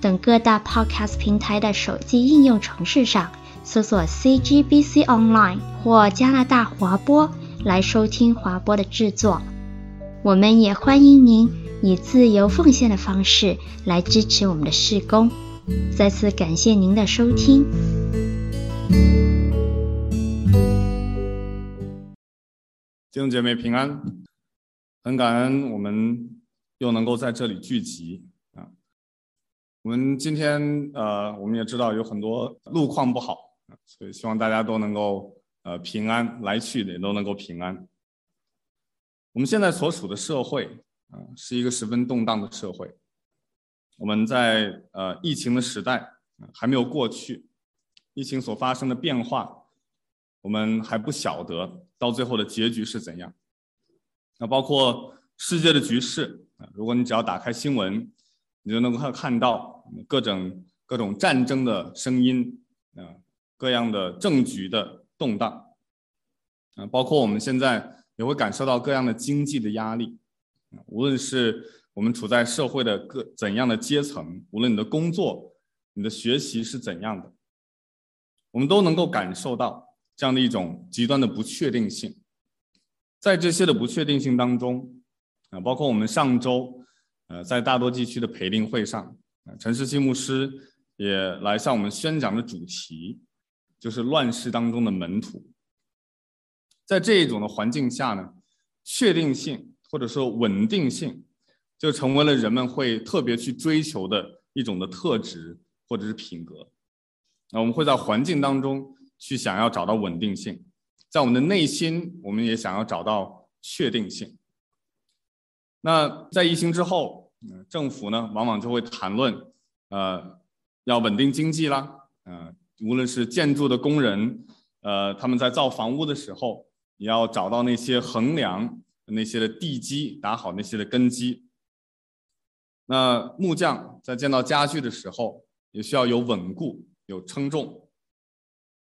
等各大 Podcast 平台的手机应用程式上搜索 CGBC Online 或加拿大华播来收听华播的制作。我们也欢迎您以自由奉献的方式来支持我们的事工。再次感谢您的收听。弟兄姐妹平安。很感恩我们又能够在这里聚集！我们今天呃，我们也知道有很多路况不好，所以希望大家都能够呃平安，来去的也都能够平安。我们现在所处的社会啊，是一个十分动荡的社会。我们在呃疫情的时代还没有过去，疫情所发生的变化，我们还不晓得到最后的结局是怎样。那包括世界的局势啊，如果你只要打开新闻，你就能够看到各种各种战争的声音啊，各样的政局的动荡啊，包括我们现在也会感受到各样的经济的压力，无论是我们处在社会的各怎样的阶层，无论你的工作、你的学习是怎样的，我们都能够感受到这样的一种极端的不确定性。在这些的不确定性当中，啊，包括我们上周，呃，在大多地区的培灵会上，陈世基牧师也来向我们宣讲的主题，就是乱世当中的门徒。在这一种的环境下呢，确定性或者说稳定性，就成为了人们会特别去追求的一种的特质或者是品格。那我们会在环境当中去想要找到稳定性。在我们的内心，我们也想要找到确定性。那在疫情之后，政府呢，往往就会谈论，呃，要稳定经济啦，呃，无论是建筑的工人，呃，他们在造房屋的时候，也要找到那些横梁、那些的地基，打好那些的根基。那木匠在建造家具的时候，也需要有稳固、有称重。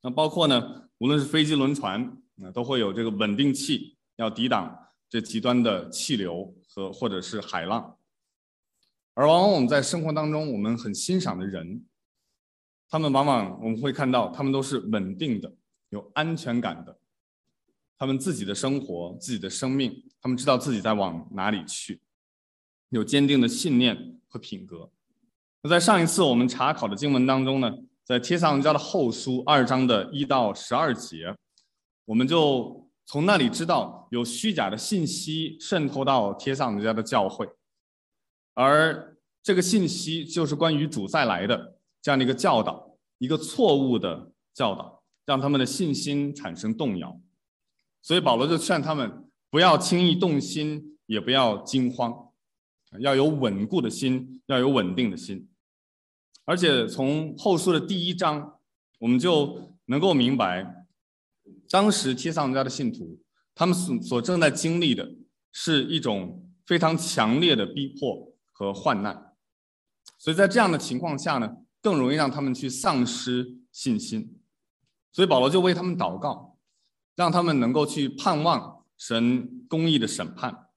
那包括呢，无论是飞机、轮船，那都会有这个稳定器，要抵挡这极端的气流和或者是海浪。而往往我们在生活当中，我们很欣赏的人，他们往往我们会看到，他们都是稳定的、有安全感的。他们自己的生活、自己的生命，他们知道自己在往哪里去，有坚定的信念和品格。那在上一次我们查考的经文当中呢，在帖撒罗尼迦的后书二章的一到十二节，我们就从那里知道有虚假的信息渗透到帖撒罗尼迦的教会，而这个信息就是关于主再来的这样的一个教导，一个错误的教导，让他们的信心产生动摇。所以保罗就劝他们不要轻易动心，也不要惊慌，要有稳固的心，要有稳定的心。而且从后书的第一章，我们就能够明白，当时帖撒罗尼迦的信徒，他们所所正在经历的是一种非常强烈的逼迫和患难，所以在这样的情况下呢，更容易让他们去丧失信心。所以保罗就为他们祷告，让他们能够去盼望神公义的审判，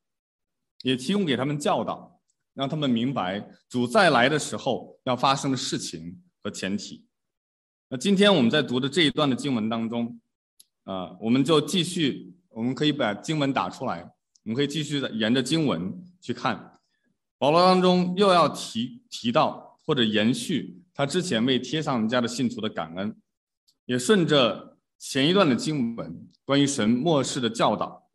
也提供给他们教导。让他们明白主再来的时候要发生的事情和前提。那今天我们在读的这一段的经文当中，啊，我们就继续，我们可以把经文打出来，我们可以继续的沿着经文去看。保罗当中又要提提到或者延续他之前为帖撒罗尼迦的信徒的感恩，也顺着前一段的经文关于神末世的教导，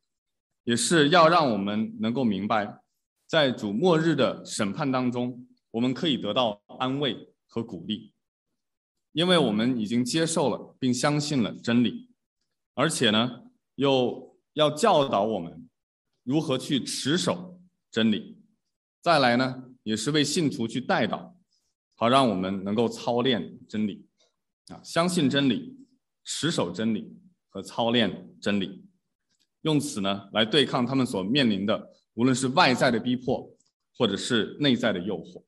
也是要让我们能够明白。在主末日的审判当中，我们可以得到安慰和鼓励，因为我们已经接受了并相信了真理，而且呢，又要教导我们如何去持守真理。再来呢，也是为信徒去带导，好让我们能够操练真理，啊，相信真理，持守真理和操练真理，用此呢来对抗他们所面临的，无论是外在的逼迫，或者是内在的诱惑。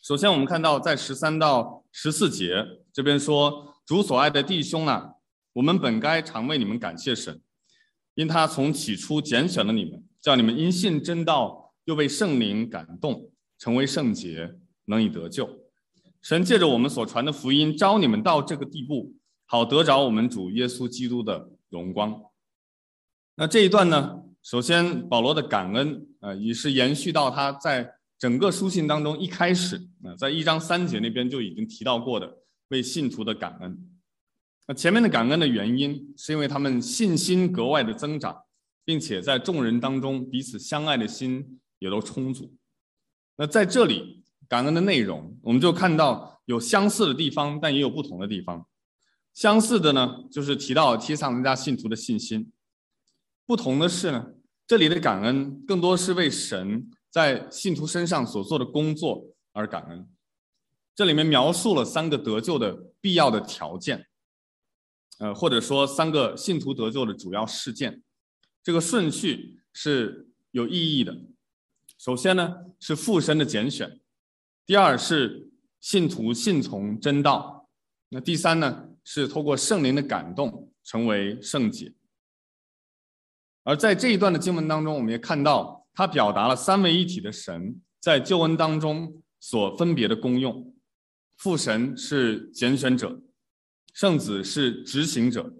首先，我们看到在十三到十四节这边说：“主所爱的弟兄啊，我们本该常为你们感谢神，因他从起初拣选了你们，叫你们因信真道，又被圣灵感动，成为圣洁，能以得救。神借着我们所传的福音，召你们到这个地步，好得着我们主耶稣基督的荣光。”那这一段呢，首先保罗的感恩啊，也是延续到他在。整个书信当中，一开始啊，在一章三节那边就已经提到过的为信徒的感恩。那前面的感恩的原因，是因为他们信心格外的增长，并且在众人当中彼此相爱的心也都充足。那在这里感恩的内容，我们就看到有相似的地方，但也有不同的地方。相似的呢，就是提到提撒罗尼迦信徒的信心；不同的是呢，这里的感恩更多是为神。在信徒身上所做的工作而感恩，这里面描述了三个得救的必要的条件，呃，或者说三个信徒得救的主要事件，这个顺序是有意义的。首先呢是父神的拣选，第二是信徒信从真道，那第三呢是透过圣灵的感动成为圣洁。而在这一段的经文当中，我们也看到。他表达了三位一体的神在救恩当中所分别的功用，父神是拣选者，圣子是执行者，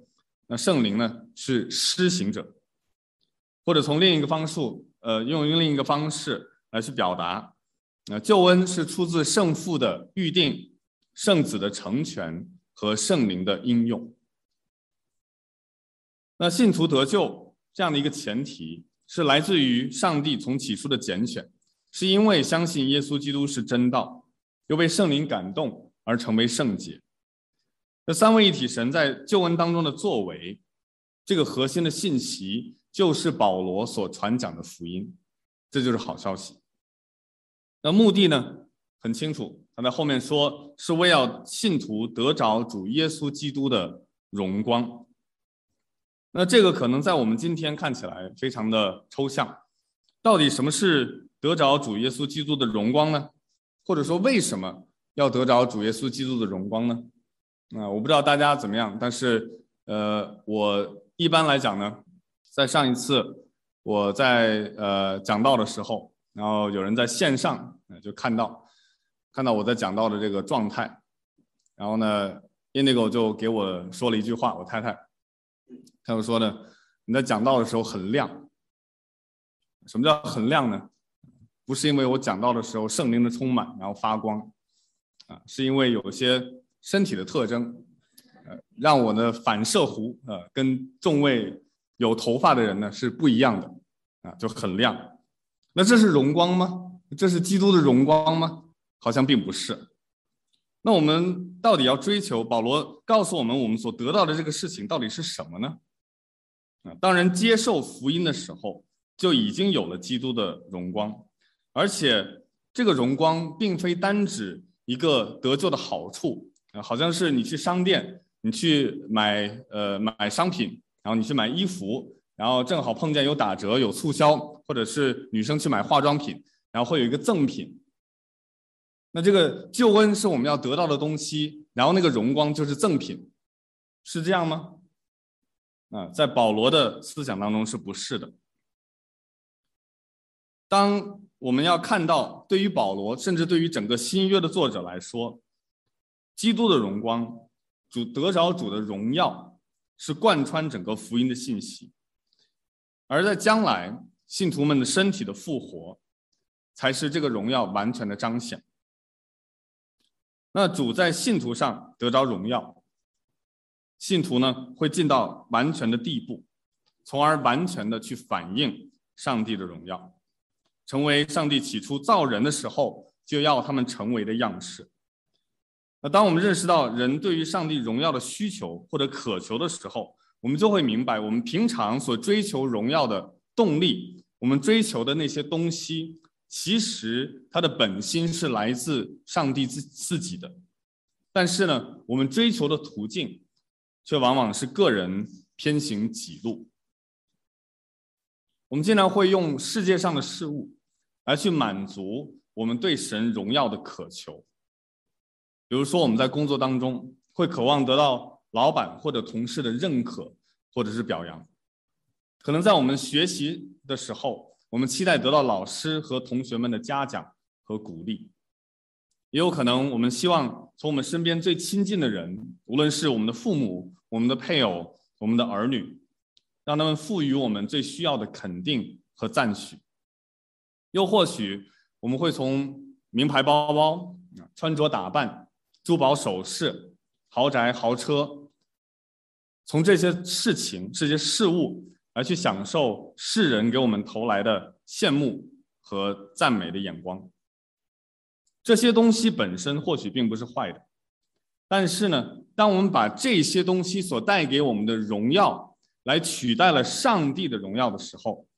那圣灵呢是施行者，或者从另一个方数，呃，用用另一个方式来去表达，那救恩是出自圣父的预定，圣子的成全和圣灵的应用。那信徒得救这样的一个前提。是来自于上帝从起初的拣选，是因为相信耶稣基督是真道，又被圣灵感动而成为圣洁。这三位一体神在旧恩当中的作为，这个核心的信息就是保罗所传讲的福音，这就是好消息。那目的呢，很清楚，他在后面说是为要信徒得着主耶稣基督的荣光。那这个可能在我们今天看起来非常的抽象，到底什么是得着主耶稣基督的荣光呢？或者说为什么要得着主耶稣基督的荣光呢？啊，我不知道大家怎么样，但是呃，我一般来讲呢，在上一次我在呃讲道的时候，然后有人在线上就看到看到我在讲道的这个状态，然后呢，Indigo 就给我说了一句话，我太太。他就说呢，你在讲道的时候很亮。什么叫很亮呢？不是因为我讲道的时候圣灵的充满然后发光，啊，是因为有些身体的特征，呃，让我的反射弧呃跟众位有头发的人呢是不一样的，啊，就很亮。那这是荣光吗？这是基督的荣光吗？好像并不是。那我们到底要追求？保罗告诉我们，我们所得到的这个事情到底是什么呢？啊，当人接受福音的时候，就已经有了基督的荣光，而且这个荣光并非单指一个得救的好处，好像是你去商店，你去买呃买商品，然后你去买衣服，然后正好碰见有打折、有促销，或者是女生去买化妆品，然后会有一个赠品。那这个救恩是我们要得到的东西，然后那个荣光就是赠品，是这样吗？啊，在保罗的思想当中是不是的？当我们要看到，对于保罗，甚至对于整个新约的作者来说，基督的荣光、主得着主的荣耀，是贯穿整个福音的信息，而在将来信徒们的身体的复活，才是这个荣耀完全的彰显。那主在信徒上得着荣耀，信徒呢会进到完全的地步，从而完全的去反映上帝的荣耀，成为上帝起初造人的时候就要他们成为的样式。当我们认识到人对于上帝荣耀的需求或者渴求的时候，我们就会明白，我们平常所追求荣耀的动力，我们追求的那些东西，其实它的本心是来自上帝自自己的，但是呢，我们追求的途径却往往是个人偏行己路。我们经常会用世界上的事物来去满足我们对神荣耀的渴求，比如说我们在工作当中会渴望得到老板或者同事的认可或者是表扬，可能在我们学习的时候，我们期待得到老师和同学们的嘉奖和鼓励，也有可能我们希望从我们身边最亲近的人，无论是我们的父母、我们的配偶、我们的儿女。让他们赋予我们最需要的肯定和赞许，又或许我们会从名牌包包、穿着打扮、珠宝首饰、豪宅豪车，从这些事情、这些事物来去享受世人给我们投来的羡慕和赞美的眼光。这些东西本身或许并不是坏的，但是呢，当我们把这些东西所带给我们的荣耀，来取代了上帝的荣耀的时候，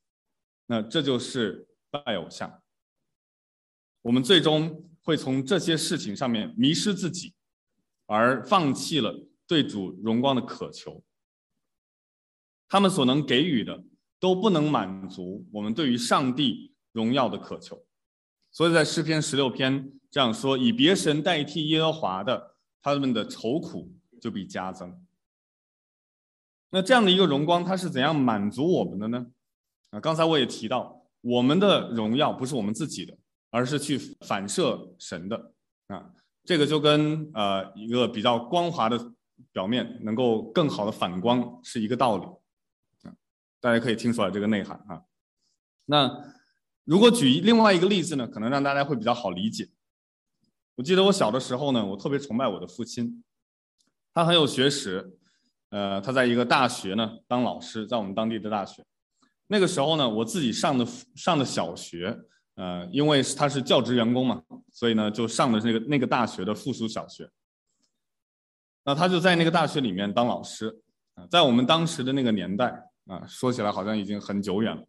那这就是拜偶像。我们最终会从这些事情上面迷失自己，而放弃了对主荣光的渴求。他们所能给予的都不能满足我们对于上帝荣耀的渴求。所以在诗篇十六篇这样说：“以别神代替耶和华的，他们的愁苦就必加增。”那这样的一个荣光，它是怎样满足我们的呢？啊，刚才我也提到，我们的荣耀不是我们自己的，而是去反射神的啊。这个就跟呃一个比较光滑的表面能够更好的反光是一个道理啊。大家可以听出来这个内涵啊。那如果举另外一个例子呢，可能让大家会比较好理解。我记得我小的时候呢，我特别崇拜我的父亲，他很有学识。呃，他在一个大学呢当老师，在我们当地的大学。那个时候呢，我自己上的上的小学，呃，因为他是教职员工嘛，所以呢就上的那个那个大学的附属小学。那他就在那个大学里面当老师啊，在我们当时的那个年代啊，说起来好像已经很久远了。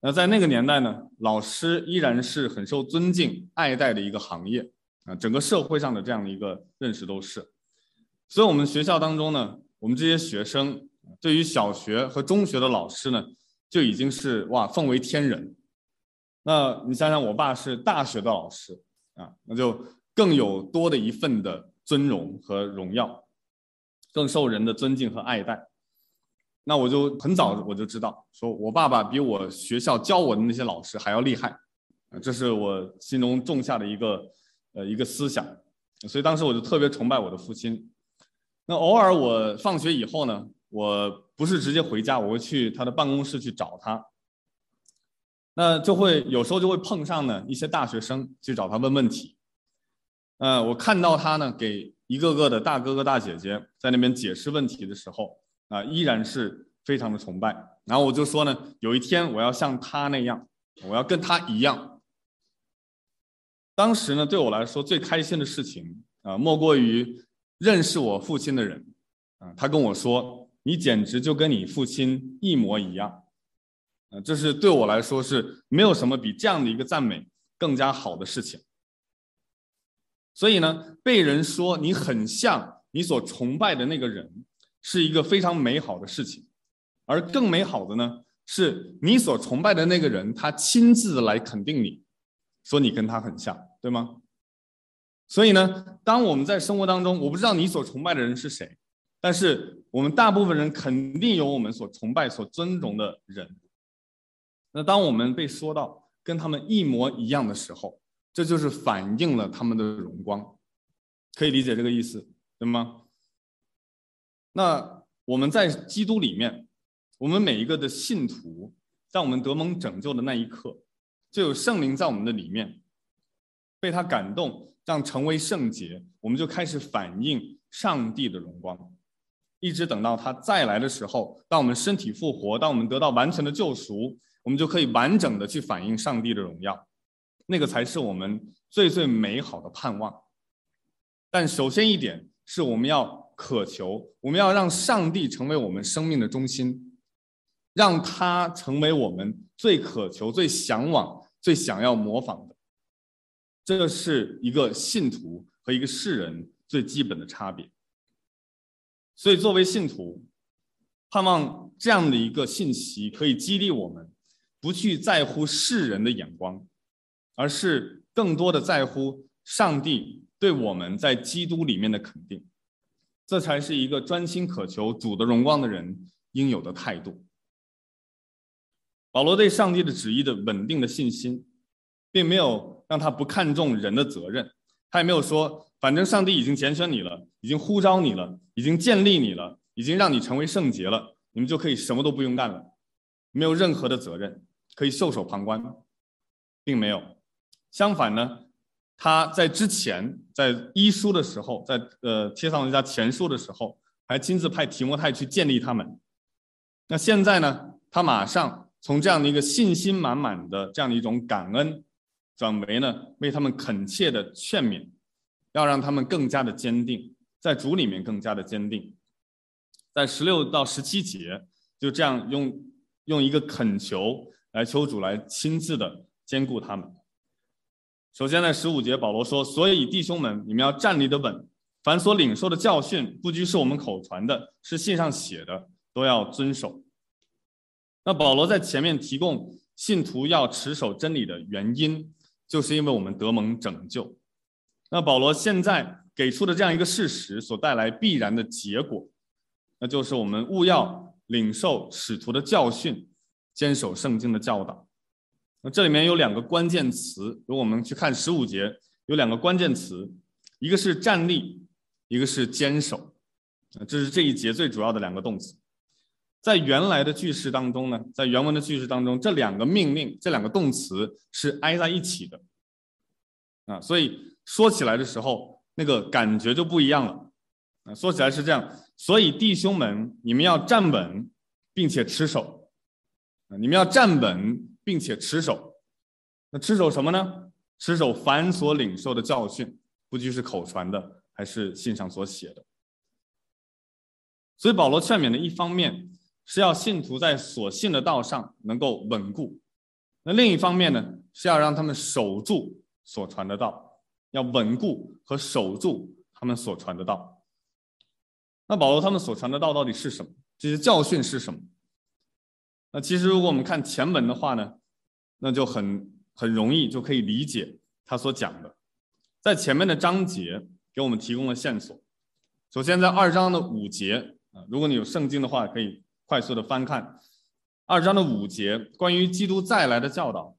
那在那个年代呢，老师依然是很受尊敬、爱戴的一个行业啊，整个社会上的这样的一个认识都是。所以我们学校当中呢。我们这些学生对于小学和中学的老师呢，就已经是哇奉为天人。那你想想，我爸是大学的老师啊，那就更有多的一份的尊荣和荣耀，更受人的尊敬和爱戴。那我就很早我就知道，说我爸爸比我学校教我的那些老师还要厉害，这是我心中种下的一个呃一个思想。所以当时我就特别崇拜我的父亲。那偶尔我放学以后呢，我不是直接回家，我会去他的办公室去找他。那就会有时候就会碰上呢一些大学生去找他问问题。呃，我看到他呢给一个个的大哥哥大姐姐在那边解释问题的时候，啊，依然是非常的崇拜。然后我就说呢，有一天我要像他那样，我要跟他一样。当时呢，对我来说最开心的事情啊，莫过于。认识我父亲的人，啊，他跟我说：“你简直就跟你父亲一模一样。”啊，这是对我来说是没有什么比这样的一个赞美更加好的事情。所以呢，被人说你很像你所崇拜的那个人，是一个非常美好的事情。而更美好的呢，是你所崇拜的那个人，他亲自来肯定你，说你跟他很像，对吗？所以呢，当我们在生活当中，我不知道你所崇拜的人是谁，但是我们大部分人肯定有我们所崇拜、所尊重的人。那当我们被说到跟他们一模一样的时候，这就是反映了他们的荣光，可以理解这个意思，对吗？那我们在基督里面，我们每一个的信徒，在我们得蒙拯救的那一刻，就有圣灵在我们的里面，被他感动。让成为圣洁，我们就开始反映上帝的荣光，一直等到他再来的时候，当我们身体复活，当我们得到完全的救赎，我们就可以完整的去反映上帝的荣耀，那个才是我们最最美好的盼望。但首先一点是我们要渴求，我们要让上帝成为我们生命的中心，让他成为我们最渴求、最向往、最想要模仿的。这是一个信徒和一个世人最基本的差别。所以，作为信徒，盼望这样的一个信息可以激励我们，不去在乎世人的眼光，而是更多的在乎上帝对我们在基督里面的肯定。这才是一个专心渴求主的荣光的人应有的态度。保罗对上帝的旨意的稳定的信心，并没有让他不看重人的责任，他也没有说，反正上帝已经拣选你了，已经呼召你了，已经建立你了，已经让你成为圣洁了，你们就可以什么都不用干了，没有任何的责任，可以袖手旁观，并没有。相反呢。他在之前在一书的时候，在呃帖撒罗尼迦前书的时候，还亲自派提摩太去建立他们。那现在呢，他马上从这样的一个信心满满的这样的一种感恩，转为呢为他们恳切的劝勉，要让他们更加的坚定，在主里面更加的坚定。在十六到十七节，就这样用用一个恳求来求主来亲自的兼顾他们。首先，在十五节，保罗说：“所以弟兄们，你们要站立得稳。凡所领受的教训，不拘是我们口传的，是信上写的，都要遵守。”那保罗在前面提供信徒要持守真理的原因，就是因为我们得蒙拯救。那保罗现在给出的这样一个事实所带来必然的结果，那就是我们务要领受使徒的教训，坚守圣经的教导。那这里面有两个关键词，如果我们去看十五节，有两个关键词，一个是站立，一个是坚守，这是这一节最主要的两个动词。在原来的句式当中呢，在原文的句式当中，这两个命令，这两个动词是挨在一起的，啊，所以说起来的时候，那个感觉就不一样了，啊，说起来是这样，所以弟兄们，你们要站稳，并且持守，你们要站稳。并且持守，那持守什么呢？持守凡所领受的教训，不拘是口传的，还是信上所写的。所以保罗劝勉的一方面是要信徒在所信的道上能够稳固，那另一方面呢，是要让他们守住所传的道，要稳固和守住他们所传的道。那保罗他们所传的道到底是什么？这些教训是什么？那其实，如果我们看前文的话呢，那就很很容易就可以理解他所讲的。在前面的章节给我们提供了线索。首先，在二章的五节啊，如果你有圣经的话，可以快速的翻看二章的五节，关于基督再来的教导。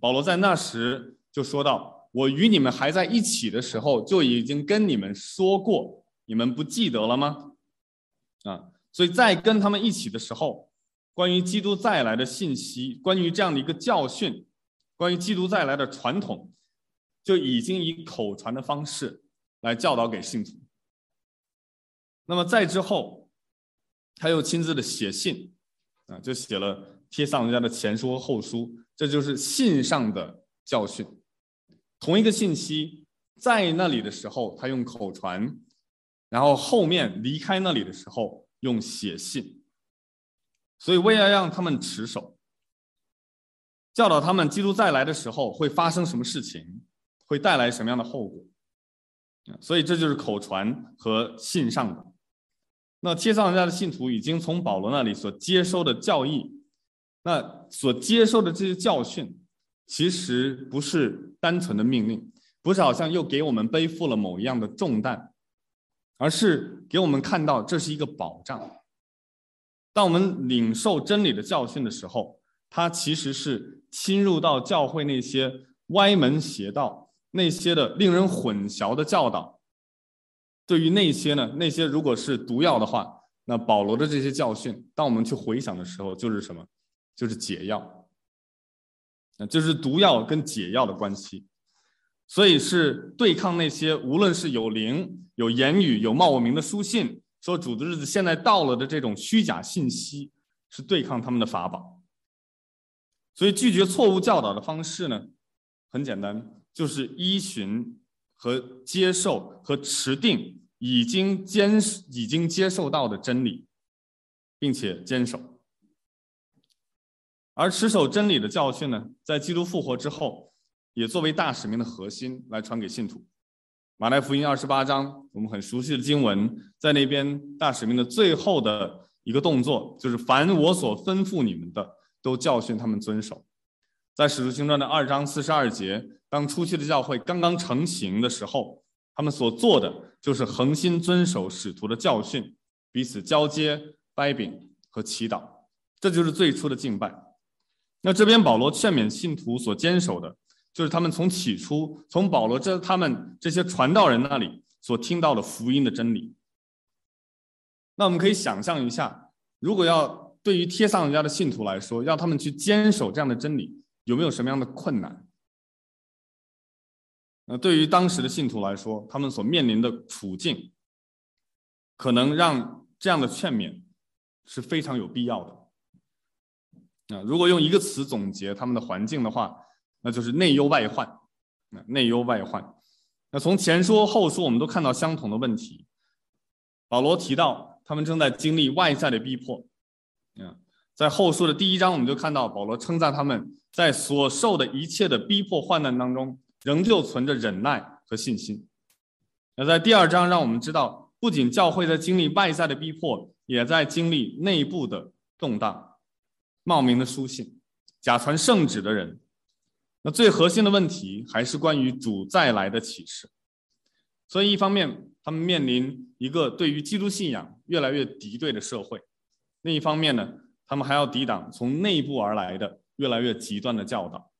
保罗在那时就说到：“我与你们还在一起的时候，就已经跟你们说过，你们不记得了吗？”啊，所以在跟他们一起的时候。关于基督再来的信息，关于这样的一个教训，关于基督再来的传统，就已经以口传的方式来教导给信徒。那么在之后，他又亲自的写信，啊，就写了帖撒罗家的前书和后书，这就是信上的教训。同一个信息在那里的时候，他用口传，然后后面离开那里的时候用写信。所以，为了让他们持守，教导他们基督再来的时候会发生什么事情，会带来什么样的后果。所以，这就是口传和信上的。那帖撒罗尼迦的信徒已经从保罗那里所接收的教义，那所接受的这些教训，其实不是单纯的命令，不是好像又给我们背负了某一样的重担，而是给我们看到这是一个保障。当我们领受真理的教训的时候，它其实是侵入到教会那些歪门邪道、那些的令人混淆的教导。对于那些呢，那些如果是毒药的话，那保罗的这些教训，当我们去回想的时候，就是什么？就是解药。那就是毒药跟解药的关系。所以是对抗那些无论是有灵、有言语、有冒我名的书信。说主的日子现在到了的这种虚假信息，是对抗他们的法宝。所以拒绝错误教导的方式呢，很简单，就是依循和接受和持定已经坚已经接受到的真理，并且坚守。而持守真理的教训呢，在基督复活之后，也作为大使命的核心来传给信徒。马太福音二十八章，我们很熟悉的经文，在那边大使命的最后的一个动作，就是凡我所吩咐你们的，都教训他们遵守。在使徒行传的二章四十二节，当初期的教会刚刚成型的时候，他们所做的就是恒心遵守使徒的教训，彼此交接、掰饼和祈祷，这就是最初的敬拜。那这边保罗劝勉信徒所坚守的，就是他们从起初从保罗这他们这些传道人那里所听到的福音的真理。那我们可以想象一下，如果要对于帖撒罗尼迦的信徒来说，要他们去坚守这样的真理，有没有什么样的困难？那对于当时的信徒来说，他们所面临的处境，可能让这样的劝勉是非常有必要的。啊，如果用一个词总结他们的环境的话，那就是内忧外患。嗯内忧外患。那从前书后书，我们都看到相同的问题。保罗提到他们正在经历外在的逼迫。嗯，在后书的第一章，我们就看到保罗称赞他们在所受的一切的逼迫患难当中，仍旧存着忍耐和信心。那在第二章，让我们知道，不仅教会在经历外在的逼迫，也在经历内部的动荡。冒名的书信，假传圣旨的人，那最核心的问题还是关于主再来的启示。所以，一方面他们面临一个对于基督信仰越来越敌对的社会；另一方面呢，他们还要抵挡从内部而来的越来越极端的教导。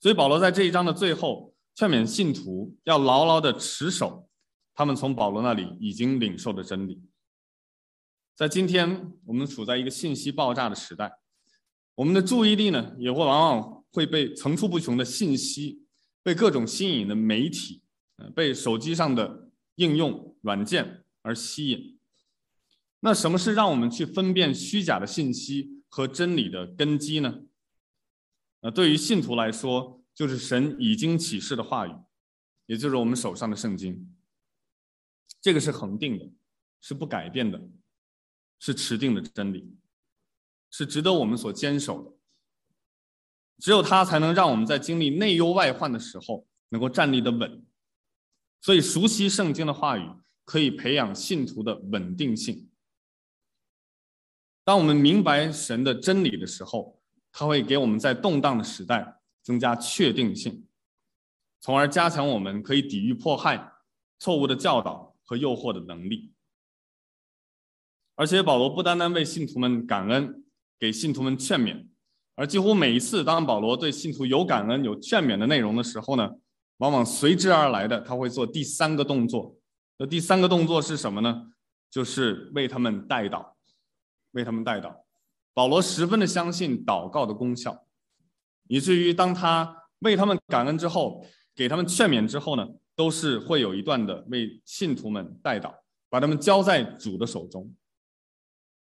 所以，保罗在这一章的最后劝勉信徒要牢牢地持守他们从保罗那里已经领受的真理。在今天，我们处在一个信息爆炸的时代，我们的注意力呢，也会往往会被层出不穷的信息、被各种新颖的媒体、呃被手机上的应用软件而吸引。那什么是让我们去分辨虚假的信息和真理的根基呢？呃，对于信徒来说，就是神已经启示的话语，也就是我们手上的圣经。这个是恒定的，是不改变的。是持定的真理，是值得我们所坚守的。只有它才能让我们在经历内忧外患的时候能够站立得稳。所以，熟悉圣经的话语可以培养信徒的稳定性。当我们明白神的真理的时候，它会给我们在动荡的时代增加确定性，从而加强我们可以抵御迫害、错误的教导和诱惑的能力。而且保罗不单单为信徒们感恩，给信徒们劝勉，而几乎每一次当保罗对信徒有感恩、有劝勉的内容的时候呢，往往随之而来的他会做第三个动作。那第三个动作是什么呢？就是为他们代祷，为他们代祷。保罗十分的相信祷告的功效，以至于当他为他们感恩之后，给他们劝勉之后呢，都是会有一段的为信徒们代祷，把他们交在主的手中。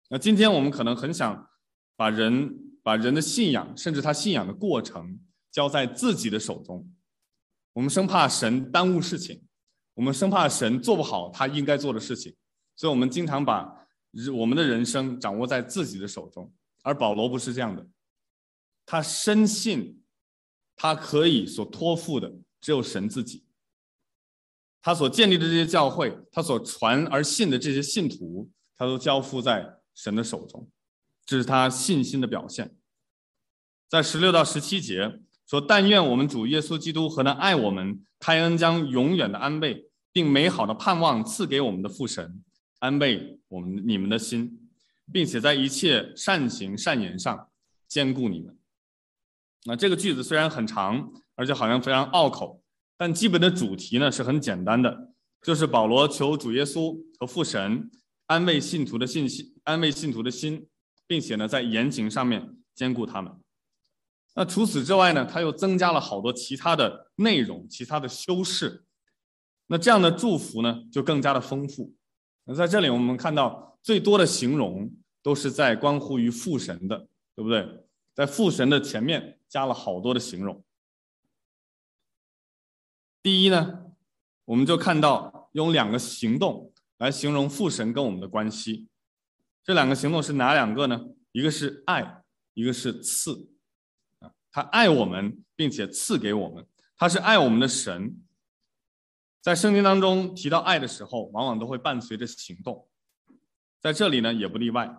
那今天我们可能很想把人把人的信仰，甚至他信仰的过程交在自己的手中，我们生怕神耽误事情，我们生怕神做不好他应该做的事情，所以我们经常把我们的人生掌握在自己的手中。而保罗不是这样的，他深信他可以所托付的只有神自己，他所建立的这些教会，他所传而信的这些信徒，他都交付在。神的手中，这是他信心的表现。在十六到十七节说：“但愿我们主耶稣基督和那爱我们、开恩将永远的安慰并美好的盼望赐给我们的父神，安慰我们你们的心，并且在一切善行善言上兼顾你们。”那这个句子虽然很长，而且好像非常拗口，但基本的主题呢是很简单的，就是保罗求主耶稣和父神。安慰信徒的信心，安慰信徒的心，并且呢，在言行上面兼顾他们。那除此之外呢，他又增加了好多其他的内容，其他的修饰。那这样的祝福呢，就更加的丰富。那在这里我们看到最多的形容都是在关乎于父神的，对不对？在父神的前面加了好多的形容。第一呢，我们就看到用两个行动。来形容父神跟我们的关系，这两个行动是哪两个呢？一个是爱，一个是赐，啊，他爱我们，并且赐给我们，他是爱我们的神。在圣经当中提到爱的时候，往往都会伴随着行动，在这里呢也不例外。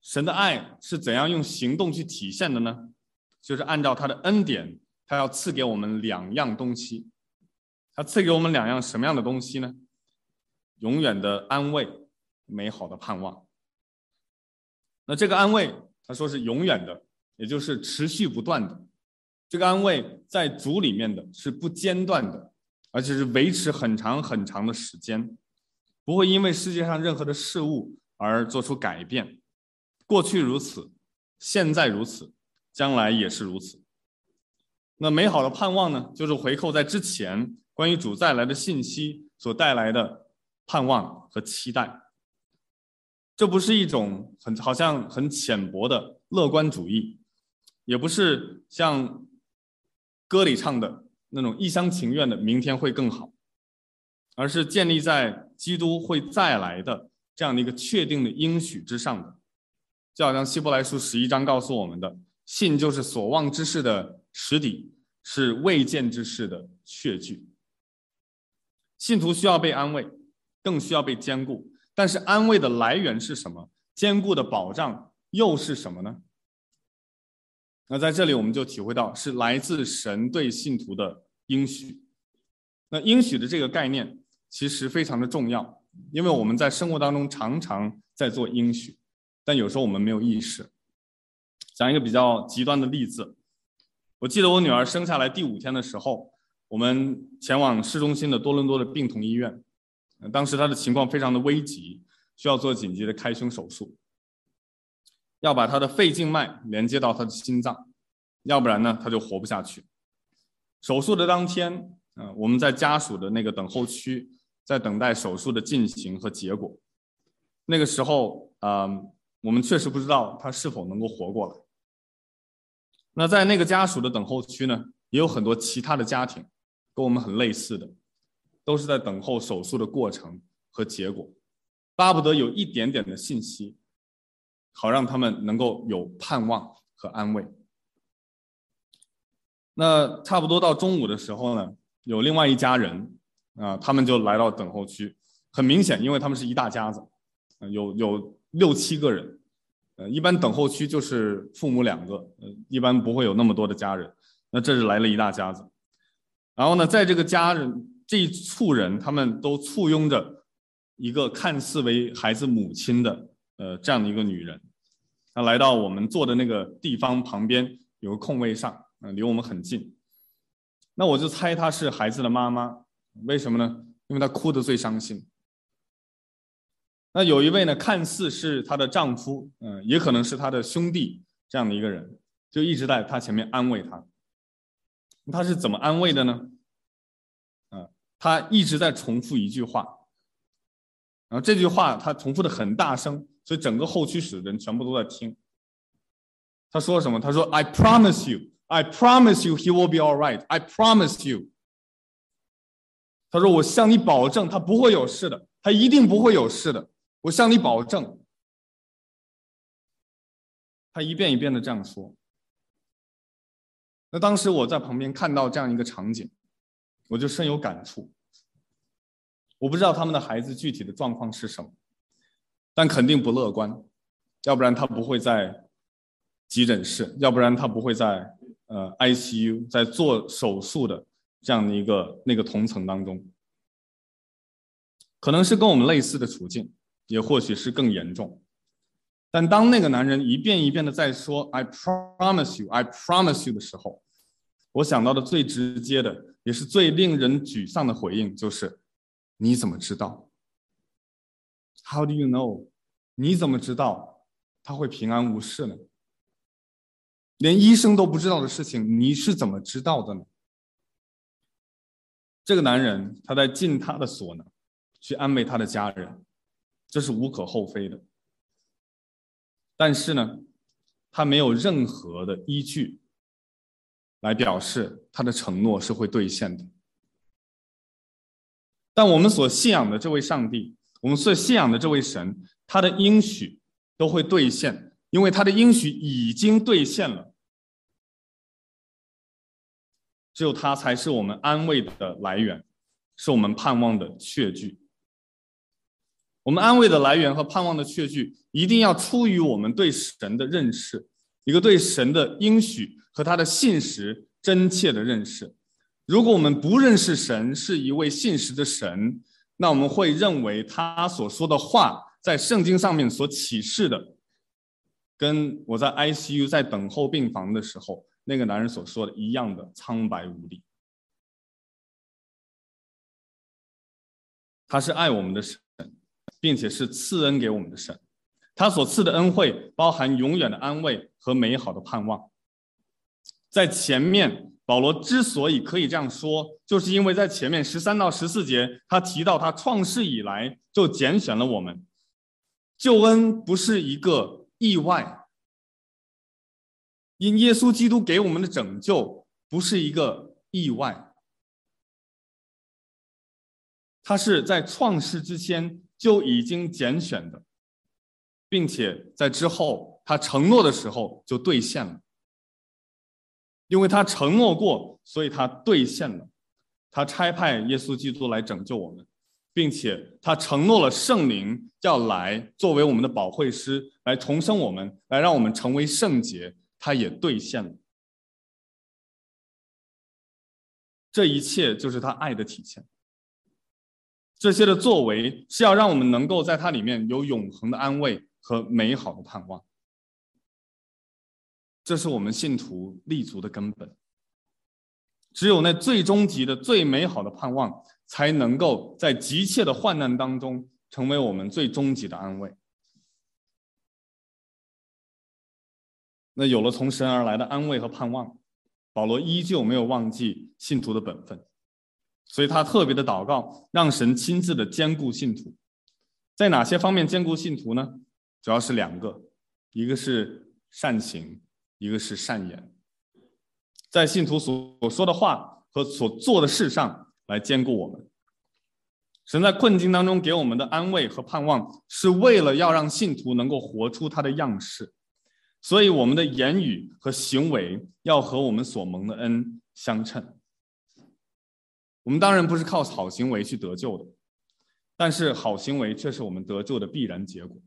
神的爱是怎样用行动去体现的呢？就是按照他的恩典，他要赐给我们两样东西。他赐给我们两样什么样的东西呢？永远的安慰，美好的盼望。那这个安慰，他说是永远的，也就是持续不断的。这个安慰在主里面的是不间断的，而且是维持很长很长的时间，不会因为世界上任何的事物而做出改变。过去如此，现在如此，将来也是如此。那美好的盼望呢，就是回扣在之前关于主再来的信息所带来的盼望和期待。这不是一种很好像很浅薄的乐观主义，也不是像歌里唱的那种一厢情愿的明天会更好，而是建立在基督会再来的这样的一个确定的应许之上的。就好像希伯来书十一章告诉我们的，信就是所望之事的实底，是未见之事的确据。信徒需要被安慰，更需要被坚固。但是安慰的来源是什么？坚固的保障又是什么呢？那在这里我们就体会到，是来自神对信徒的应许。那应许的这个概念其实非常的重要，因为我们在生活当中常常在做应许。但有时候我们没有意识。讲一个比较极端的例子，我记得我女儿生下来第五天的时候，我们前往市中心的多伦多的病童医院，当时他的情况非常的危急，需要做紧急的开胸手术，要把他的肺静脉连接到他的心脏，要不然呢他就活不下去。手术的当天，嗯，我们在家属的那个等候区，在等待手术的进行和结果。那个时候，嗯。我们确实不知道他是否能够活过来。那在那个家属的等候区呢，也有很多其他的家庭，跟我们很类似的，都是在等候手术的过程和结果，巴不得有一点点的信息，好让他们能够有盼望和安慰。那差不多到中午的时候呢，有另外一家人啊，他们就来到等候区，很明显，因为他们是一大家子，有有。六七个人，呃，一般等候区就是父母两个，呃，一般不会有那么多的家人。那这是来了一大家子，然后呢，在这个家人这一簇人，他们都簇拥着一个看似为孩子母亲的，呃，这样的一个女人。她来到我们坐的那个地方旁边有个空位上，呃，离我们很近。那我就猜她是孩子的妈妈，为什么呢？因为她哭得最伤心。那有一位呢，看似是她的丈夫，嗯，也可能是她的兄弟，这样的一个人，就一直在她前面安慰她。他是怎么安慰的呢？他一直在重复一句话，然后这句话他重复的很大声，所以整个候区室的人全部都在听。他说什么？他说：“I promise you, I promise you, he will be all right. I promise you。”他说：“我向你保证，他不会有事的，他一定不会有事的。”我向你保证，他一遍一遍的这样说。那当时我在旁边看到这样一个场景，我就深有感触。我不知道他们的孩子具体的状况是什么，但肯定不乐观，要不然他不会在急诊室，要不然他不会在呃 ICU，在做手术的这样的一个那个同层当中，可能是跟我们类似的处境。也或许是更严重，但当那个男人一遍一遍的在说 “I promise you, I promise you” 的时候，我想到的最直接的，也是最令人沮丧的回应就是：“你怎么知道？”How do you know？你怎么知道他会平安无事呢？连医生都不知道的事情，你是怎么知道的呢？这个男人他在尽他的所能去安慰他的家人。这是无可厚非的，但是呢，他没有任何的依据来表示他的承诺是会兑现的。但我们所信仰的这位上帝，我们所信仰的这位神，他的应许都会兑现，因为他的应许已经兑现了。只有他才是我们安慰的来源，是我们盼望的确据。我们安慰的来源和盼望的确据，一定要出于我们对神的认识，一个对神的应许和他的信实真切的认识。如果我们不认识神是一位信实的神，那我们会认为他所说的话，在圣经上面所启示的，跟我在 ICU 在等候病房的时候，那个男人所说的一样的苍白无力。他是爱我们的神，并且是赐恩给我们的神。他所赐的恩惠包含永远的安慰和美好的盼望。在前面。保罗之所以可以这样说，就是因为在前面十三到十四节，他提到他创世以来就拣选了我们，救恩不是一个意外，因耶稣基督给我们的拯救不是一个意外，他是在创世之前就已经拣选的，并且在之后他承诺的时候就兑现了。因为他承诺过，所以他兑现了。他差派耶稣基督来拯救我们，并且他承诺了圣灵要来作为我们的保惠师，来重生我们，来让我们成为圣洁。他也兑现了。这一切就是他爱的体现。这些的作为是要让我们能够在他里面有永恒的安慰和美好的盼望。这是我们信徒立足的根本。只有那最终极的、最美好的盼望，才能够在急切的患难当中，成为我们最终极的安慰。那有了从神而来的安慰和盼望，保罗依旧没有忘记信徒的本分，所以他特别的祷告，让神亲自的兼顾信徒。在哪些方面兼顾信徒呢？主要是两个，一个是善行。一个是善言，在信徒所说的话和所做的事上来坚固我们。神在困境当中给我们的安慰和盼望，是为了要让信徒能够活出他的样式。所以我们的言语和行为要和我们所蒙的恩相称。我们当然不是靠好行为去得救的，但是好行为却是我们得救的必然结果。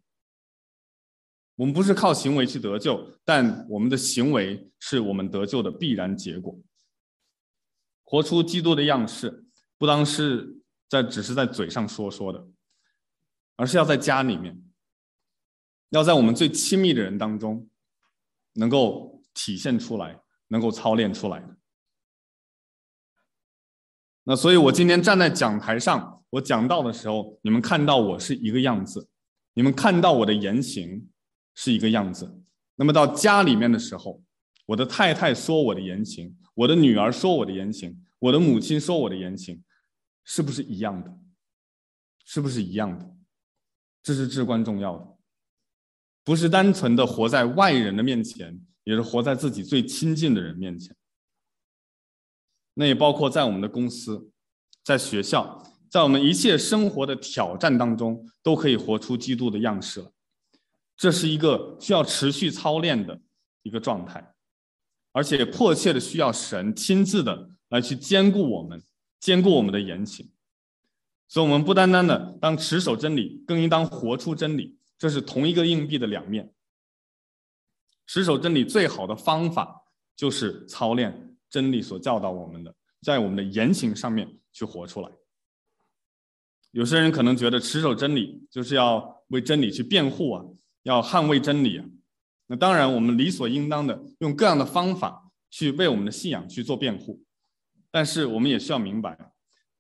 我们不是靠行为去得救，但我们的行为是我们得救的必然结果。活出基督的样式，不当是在只是在嘴上说说的，而是要在家里面，要在我们最亲密的人当中，能够体现出来，能够操练出来的。那所以，我今天站在讲台上，我讲道的时候，你们看到我是一个样子，你们看到我的言行。是一个样子，那么到家里面的时候，我的太太说我的言行，我的女儿说我的言行，我的母亲说我的言行，是不是一样的？是不是一样的？这是至关重要的，不是单纯的活在外人的面前，也是活在自己最亲近的人面前。那也包括在我们的公司，在学校，在我们一切生活的挑战当中，都可以活出基督的样式了。这是一个需要持续操练的一个状态，而且迫切的需要神亲自的来去兼顾我们，兼顾我们的言行。所以，我们不单单的当持守真理，更应当活出真理。这是同一个硬币的两面。持守真理最好的方法就是操练真理所教导我们的，在我们的言行上面去活出来。有些人可能觉得持守真理就是要为真理去辩护啊。要捍卫真理啊，那当然，我们理所应当的用各样的方法去为我们的信仰去做辩护，但是我们也需要明白，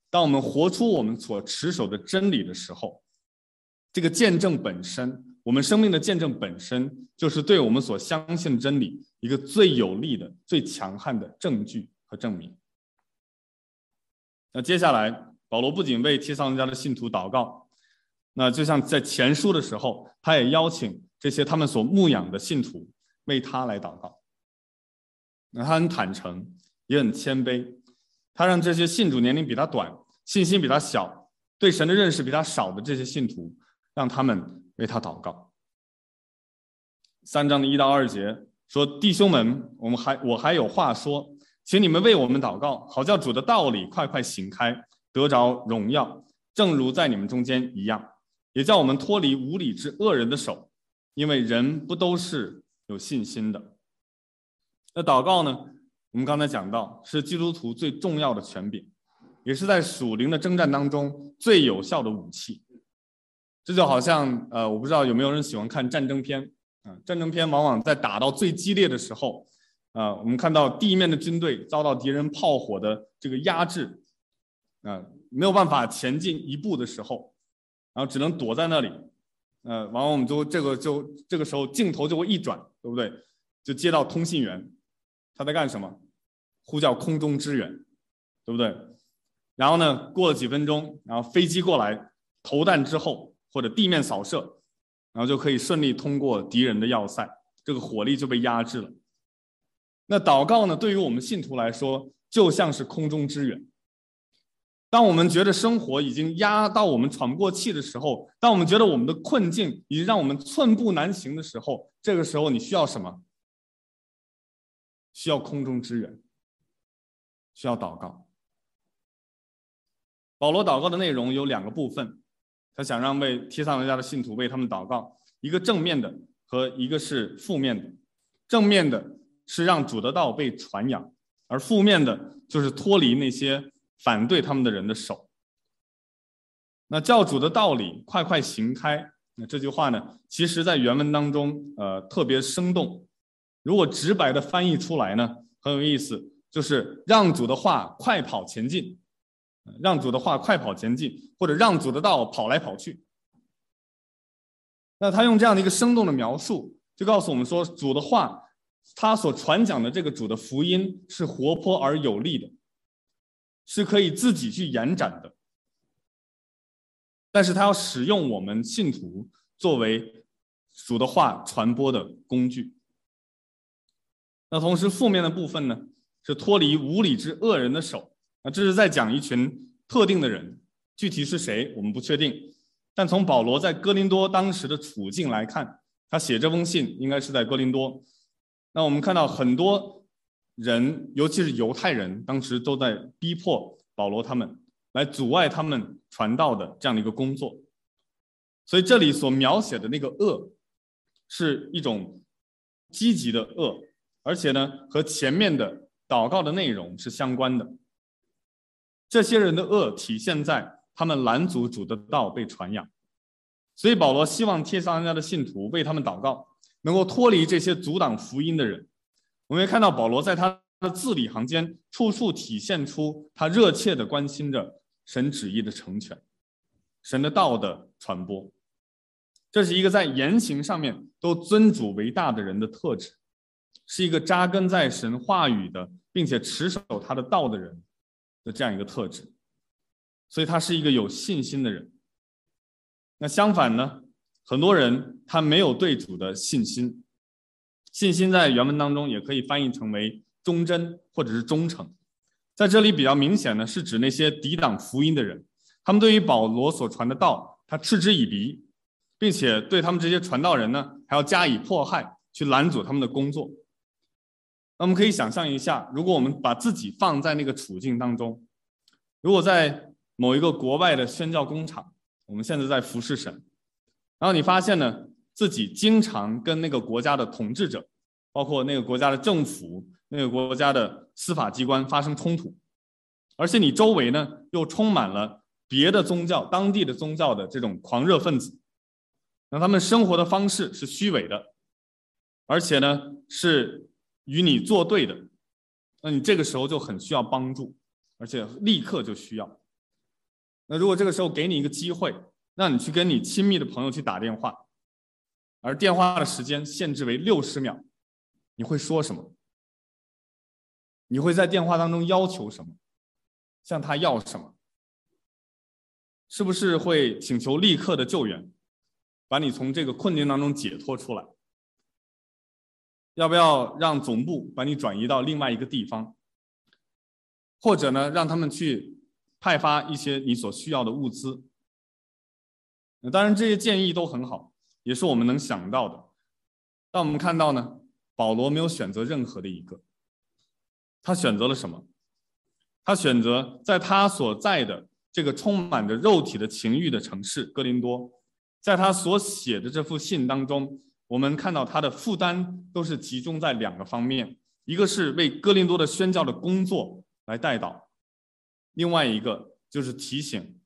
当我们活出我们所持守的真理的时候，这个见证本身，我们生命的见证本身，就是对我们所相信的真理一个最有力的、最强悍的证据和证明。那接下来，保罗不仅为提撒罗尼迦的信徒祷告。那就像在前书的时候，他也邀请这些他们所牧养的信徒为他来祷告。那他很坦诚，也很谦卑，他让这些信主年龄比他短、信心比他小、对神的认识比他少的这些信徒，让他们为他祷告。三章的一到二节说：“弟兄们，我们还我还有话说，请你们为我们祷告，好叫主的道理快快行开，得着荣耀，正如在你们中间一样，也叫我们脱离无理之恶人的手，因为人不都是有信心的。”那祷告呢？我们刚才讲到，是基督徒最重要的权柄，也是在属灵的征战当中最有效的武器。这就好像，呃，我不知道有没有人喜欢看战争片啊？战争片往往在打到最激烈的时候，啊，我们看到地面的军队遭到敌人炮火的这个压制，啊，没有办法前进一步的时候，然后只能躲在那里，呃，往往我们就这个就这个时候镜头就会一转，对不对？就接到通信员，他在干什么？呼叫空中支援，对不对？然后呢，过了几分钟，然后飞机过来投弹之后。或者地面扫射，然后就可以顺利通过敌人的要塞，这个火力就被压制了。那祷告呢？对于我们信徒来说，就像是空中支援。当我们觉得生活已经压到我们喘不过气的时候，当我们觉得我们的困境已经让我们寸步难行的时候，这个时候你需要什么？需要空中支援，需要祷告。保罗祷告的内容有两个部分。他想让为帖撒罗尼迦的信徒为他们祷告，一个正面的和一个是负面的。正面的是让主的道被传扬，而负面的就是脱离那些反对他们的人的手。那教主的道理快快行开，那这句话呢，其实在原文当中，呃，特别生动。如果直白的翻译出来呢，很有意思，就是让主的话快跑前进。让主的话快跑前进，或者让主的道跑来跑去。那他用这样的一个生动的描述，就告诉我们说，主的话，他所传讲的这个主的福音是活泼而有力的，是可以自己去延展的。但是他要使用我们信徒作为主的话传播的工具。那同时负面的部分呢，是脱离无理之恶人的手。那这是在讲一群特定的人，具体是谁我们不确定。但从保罗在哥林多当时的处境来看，他写这封信应该是在哥林多。那我们看到很多人，尤其是犹太人，当时都在逼迫保罗他们，来阻碍他们传道的这样的一个工作。所以这里所描写的那个恶，是一种积极的恶，而且呢，和前面的祷告的内容是相关的。这些人的恶体现在他们拦阻主的道被传扬，所以保罗希望帖撒罗尼迦的信徒为他们祷告，能够脱离这些阻挡福音的人。我们也看到保罗在他的字里行间处处体现出他热切的关心着神旨意的成全，神的道的传播。这是一个在言行上面都尊主为大的人的特质，是一个扎根在神话语的，并且持守他的道的人。的这样一个特质，所以他是一个有信心的人。那相反呢，很多人他没有对主的信心。信心在原文当中也可以翻译成为忠贞或者是忠诚。在这里比较明显的是指那些抵挡福音的人，他们对于保罗所传的道，他嗤之以鼻，并且对他们这些传道人呢，还要加以迫害，去拦阻他们的工作。那我们可以想象一下，如果我们把自己放在那个处境当中，如果在某一个国外的宣教工厂，我们现在在服侍神，然后你发现呢，自己经常跟那个国家的统治者，包括那个国家的政府、那个国家的司法机关发生冲突，而且你周围呢又充满了别的宗教、当地的宗教的这种狂热分子，那他们生活的方式是虚伪的，而且呢是。与你作对的，那你这个时候就很需要帮助，而且立刻就需要。那如果这个时候给你一个机会，让你去跟你亲密的朋友去打电话，而电话的时间限制为六十秒，你会说什么？你会在电话当中要求什么？向他要什么？是不是会请求立刻的救援，把你从这个困境当中解脱出来？要不要让总部把你转移到另外一个地方，或者呢，让他们去派发一些你所需要的物资？当然，这些建议都很好，也是我们能想到的。但我们看到呢，保罗没有选择任何的一个，他选择了什么？他选择在他所在的这个充满着肉体的情欲的城市哥林多，在他所写的这封信当中，我们看到他的负担都是集中在两个方面，一个是为哥林多的宣教的工作来代祷，另外一个就是提醒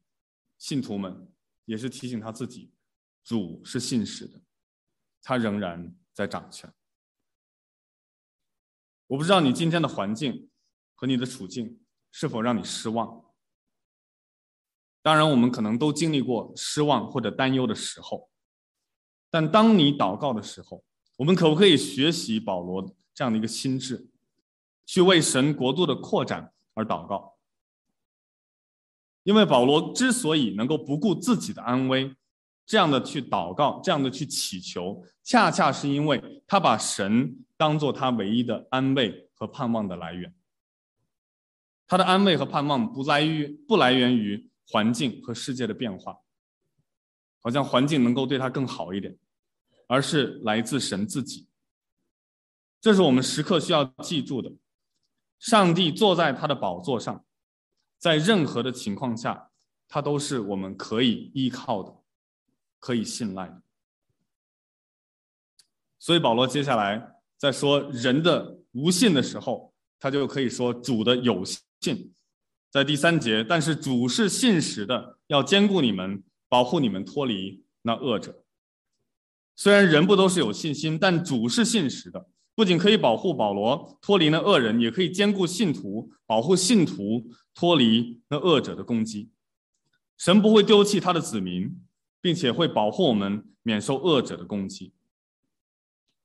信徒们，也是提醒他自己，主是信实的，他仍然在掌权。我不知道你今天的环境和你的处境是否让你失望。当然，我们可能都经历过失望或者担忧的时候。但当你祷告的时候，我们可不可以学习保罗这样的一个心智，去为神国度的扩展而祷告？因为保罗之所以能够不顾自己的安危，这样的去祷告，这样的去祈求，恰恰是因为他把神当做他唯一的安慰和盼望的来源。他的安慰和盼望不来于不来源于环境和世界的变化，好像环境能够对他更好一点，而是来自神自己。这是我们时刻需要记住的。上帝坐在他的宝座上，在任何的情况下，他都是我们可以依靠的。可以信赖的，所以保罗接下来在说人的无信的时候，他就可以说主的有信。在第三节，但是主是信实的，要兼顾你们，保护你们脱离那恶者。虽然人不都是有信心，但主是信实的，不仅可以保护保罗脱离那恶人，也可以兼顾信徒，保护信徒脱离那恶者的攻击。神不会丢弃他的子民。并且会保护我们免受恶者的攻击。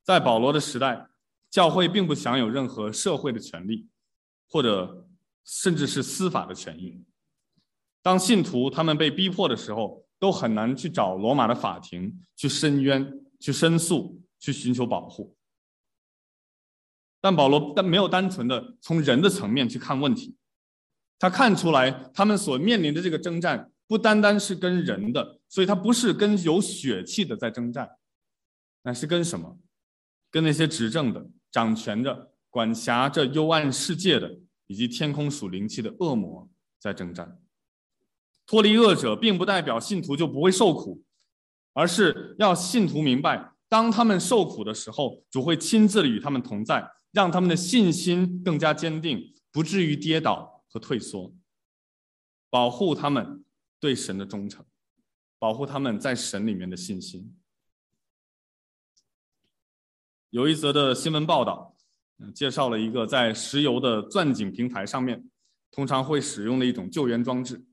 在保罗的时代，教会并不享有任何社会的权利，或者甚至是司法的权益。当信徒他们被逼迫的时候，都很难去找罗马的法庭去申冤、去申诉、去寻求保护。但保罗但没有单纯的从人的层面去看问题，他看出来他们所面临的这个征战。不单单是跟人的，所以他不是跟有血气的在征战，那是跟什么？跟那些执政的、掌权的、管辖着幽暗世界的，以及天空属灵气的恶魔在征战。脱离恶者，并不代表信徒就不会受苦，而是要信徒明白，当他们受苦的时候，主会亲自与他们同在，让他们的信心更加坚定，不至于跌倒和退缩，保护他们。对神的忠诚，保护他们在神里面的信心。有一则的新闻报道，介绍了一个在石油的钻井平台上面，通常会使用的一种救援装置。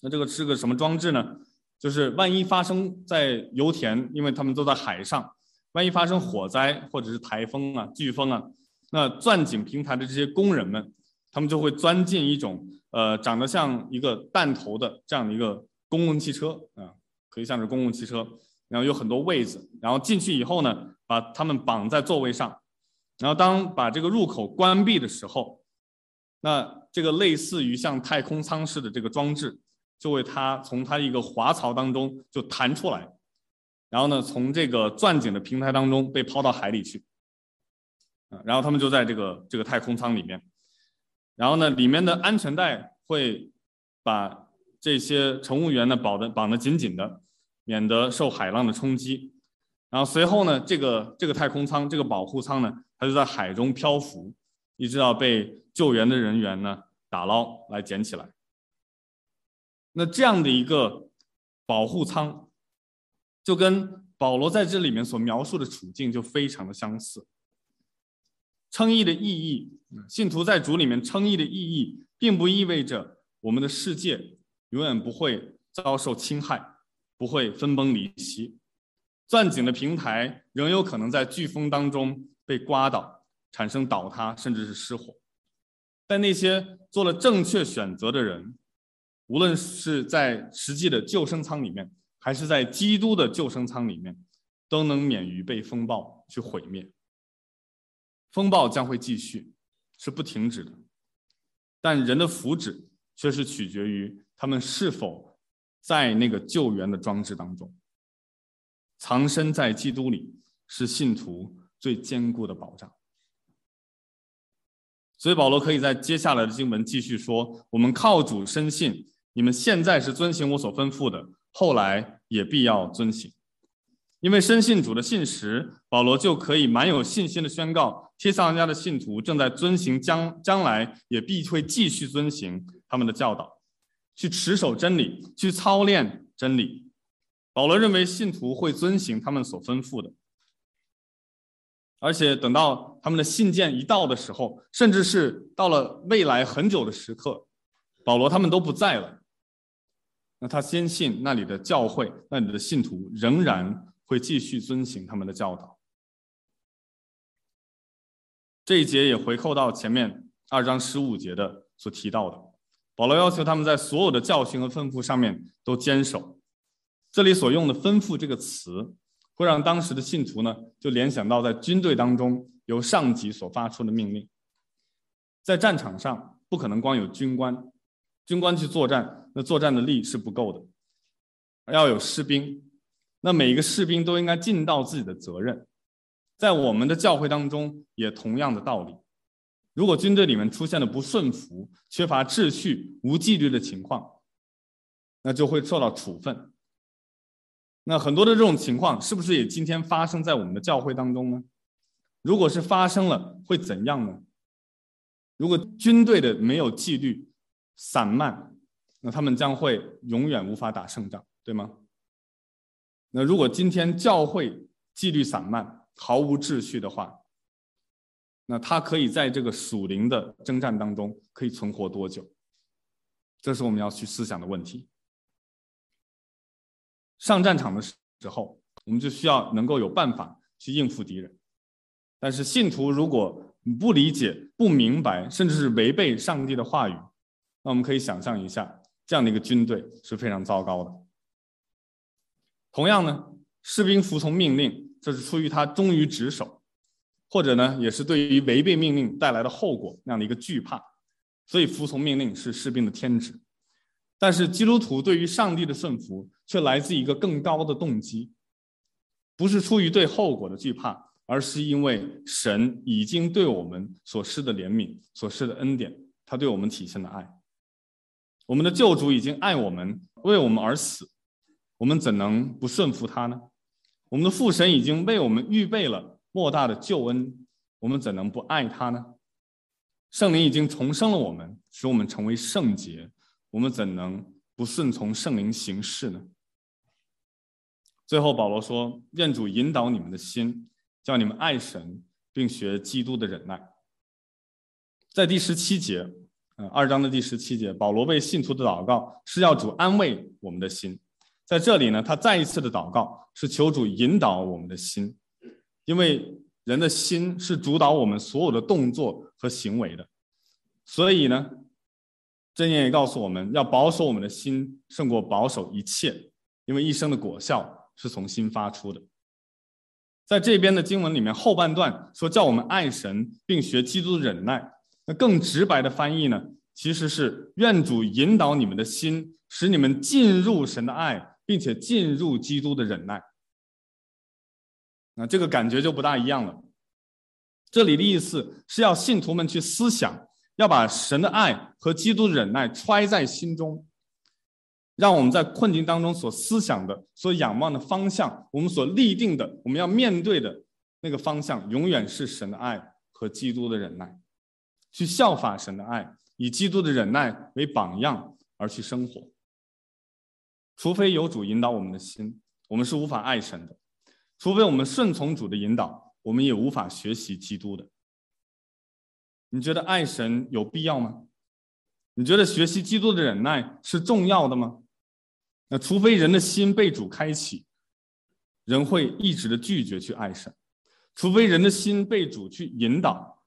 那这个是个什么装置呢？就是万一发生在油田，因为他们都在海上，万一发生火灾或者是台风啊、飓风啊，那钻井平台的这些工人们，他们就会钻进一种。呃，长得像一个弹头的这样的一个公共汽车啊，可以像是公共汽车，然后有很多位子，然后进去以后呢，把他们绑在座位上，然后当把这个入口关闭的时候，那这个类似于像太空舱似的这个装置，就为它从它一个滑槽当中就弹出来，然后呢，从这个钻井的平台当中被抛到海里去，啊，然后他们就在这个这个太空舱里面。然后呢，里面的安全带会把这些乘务员呢绑的绑得紧紧的，免得受海浪的冲击。然后随后呢，这个这个太空舱这个保护舱呢，它就在海中漂浮，一直到被救援的人员呢打捞来捡起来。那这样的一个保护舱，就跟保罗在这里面所描述的处境就非常的相似。称义的意义，信徒在主里面称义的意义，并不意味着我们的世界永远不会遭受侵害，不会分崩离析。钻井的平台仍有可能在飓风当中被刮倒，产生倒塌，甚至是失火。但那些做了正确选择的人，无论是在实际的救生舱里面，还是在基督的救生舱里面，都能免于被风暴去毁灭。风暴将会继续，是不停止的，但人的福祉却是取决于他们是否在那个救援的装置当中，藏身在基督里，是信徒最坚固的保障。所以保罗可以在接下来的经文继续说：“我们靠主深信，你们现在是遵行我所吩咐的，后来也必要遵行。因为深信主的信实，保罗就可以蛮有信心的宣告：帖撒罗尼的信徒正在遵行，将将来也必会继续遵行他们的教导，去持守真理，去操练真理。保罗认为信徒会遵行他们所吩咐的。”而且等到他们的信件一到的时候，甚至是到了未来很久的时刻，保罗他们都不在了。那他坚信那里的教会、那里的信徒仍然会继续遵行他们的教导。这一节也回扣到前面二章十五节的所提到的，保罗要求他们在所有的教训和吩咐上面都坚守。这里所用的“吩咐”这个词。会让当时的信徒呢，就联想到在军队当中由上级所发出的命令。在战场上不可能光有军官，军官去作战，那作战的力是不够的，要有士兵。那每一个士兵都应该尽到自己的责任。在我们的教会当中也同样的道理。如果军队里面出现了不顺服、缺乏秩序、无纪律的情况，那就会受到处分。那很多的这种情况，是不是也今天发生在我们的教会当中呢？如果是发生了，会怎样呢？如果军队的没有纪律、散漫，那他们将会永远无法打胜仗，对吗？那如果今天教会纪律散漫、毫无秩序的话，那他可以在这个属灵的征战当中可以存活多久？这是我们要去思想的问题。上战场的时候，我们就需要能够有办法去应付敌人。但是信徒如果不理解、不明白，甚至是违背上帝的话语，那我们可以想象一下，这样的一个军队是非常糟糕的。同样呢，士兵服从命令，这是出于他忠于职守，或者呢，也是对于违背命令带来的后果那样的一个惧怕，所以服从命令是士兵的天职。但是基督徒对于上帝的顺服，却来自一个更高的动机，不是出于对后果的惧怕，而是因为神已经对我们所施的怜悯、所施的恩典，他对我们体现的爱。我们的救主已经爱我们，为我们而死，我们怎能不顺服他呢？我们的父神已经为我们预备了莫大的救恩，我们怎能不爱他呢？圣灵已经重生了我们，使我们成为圣洁。我们怎能不顺从圣灵行事呢？最后，保罗说：“愿主引导你们的心，叫你们爱神，并学基督的忍耐。”在第十七节，嗯，二章的第十七节，保罗为信徒的祷告是要主安慰我们的心。在这里呢，他再一次的祷告是求主引导我们的心，因为人的心是主导我们所有的动作和行为的，所以呢。箴言也告诉我们要保守我们的心，胜过保守一切，因为一生的果效是从心发出的。在这边的经文里面后半段说叫我们爱神，并学基督的忍耐。那更直白的翻译呢，其实是愿主引导你们的心，使你们进入神的爱，并且进入基督的忍耐。那这个感觉就不大一样了。这里的意思是要信徒们去思想。要把神的爱和基督的忍耐揣在心中，让我们在困境当中所思想的、所仰望的方向，我们所立定的、我们要面对的那个方向，永远是神的爱和基督的忍耐，去效法神的爱，以基督的忍耐为榜样而去生活。除非有主引导我们的心，我们是无法爱神的；除非我们顺从主的引导，我们也无法学习基督的。你觉得爱神有必要吗？你觉得学习基督的忍耐是重要的吗？那除非人的心被主开启，人会一直的拒绝去爱神；除非人的心被主去引导，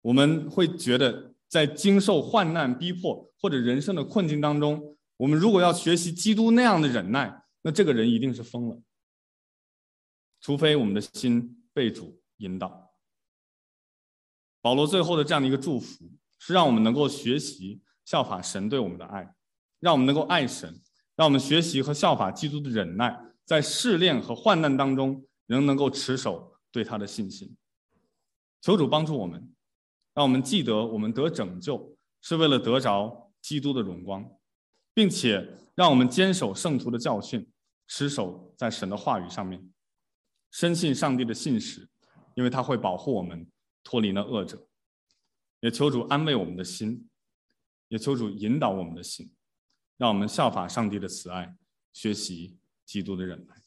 我们会觉得在经受患难逼迫或者人生的困境当中，我们如果要学习基督那样的忍耐，那这个人一定是疯了。除非我们的心被主引导。保罗最后的这样的一个祝福，是让我们能够学习效法神对我们的爱，让我们能够爱神，让我们学习和效法基督的忍耐，在试炼和患难当中仍能够持守对他的信心。求主帮助我们，让我们记得我们得拯救是为了得着基督的荣光，并且让我们坚守圣徒的教训，持守在神的话语上面，深信上帝的信使，因为他会保护我们脱离那恶者。也求主安慰我们的心，也求主引导我们的心，让我们效法上帝的慈爱，学习基督的忍耐。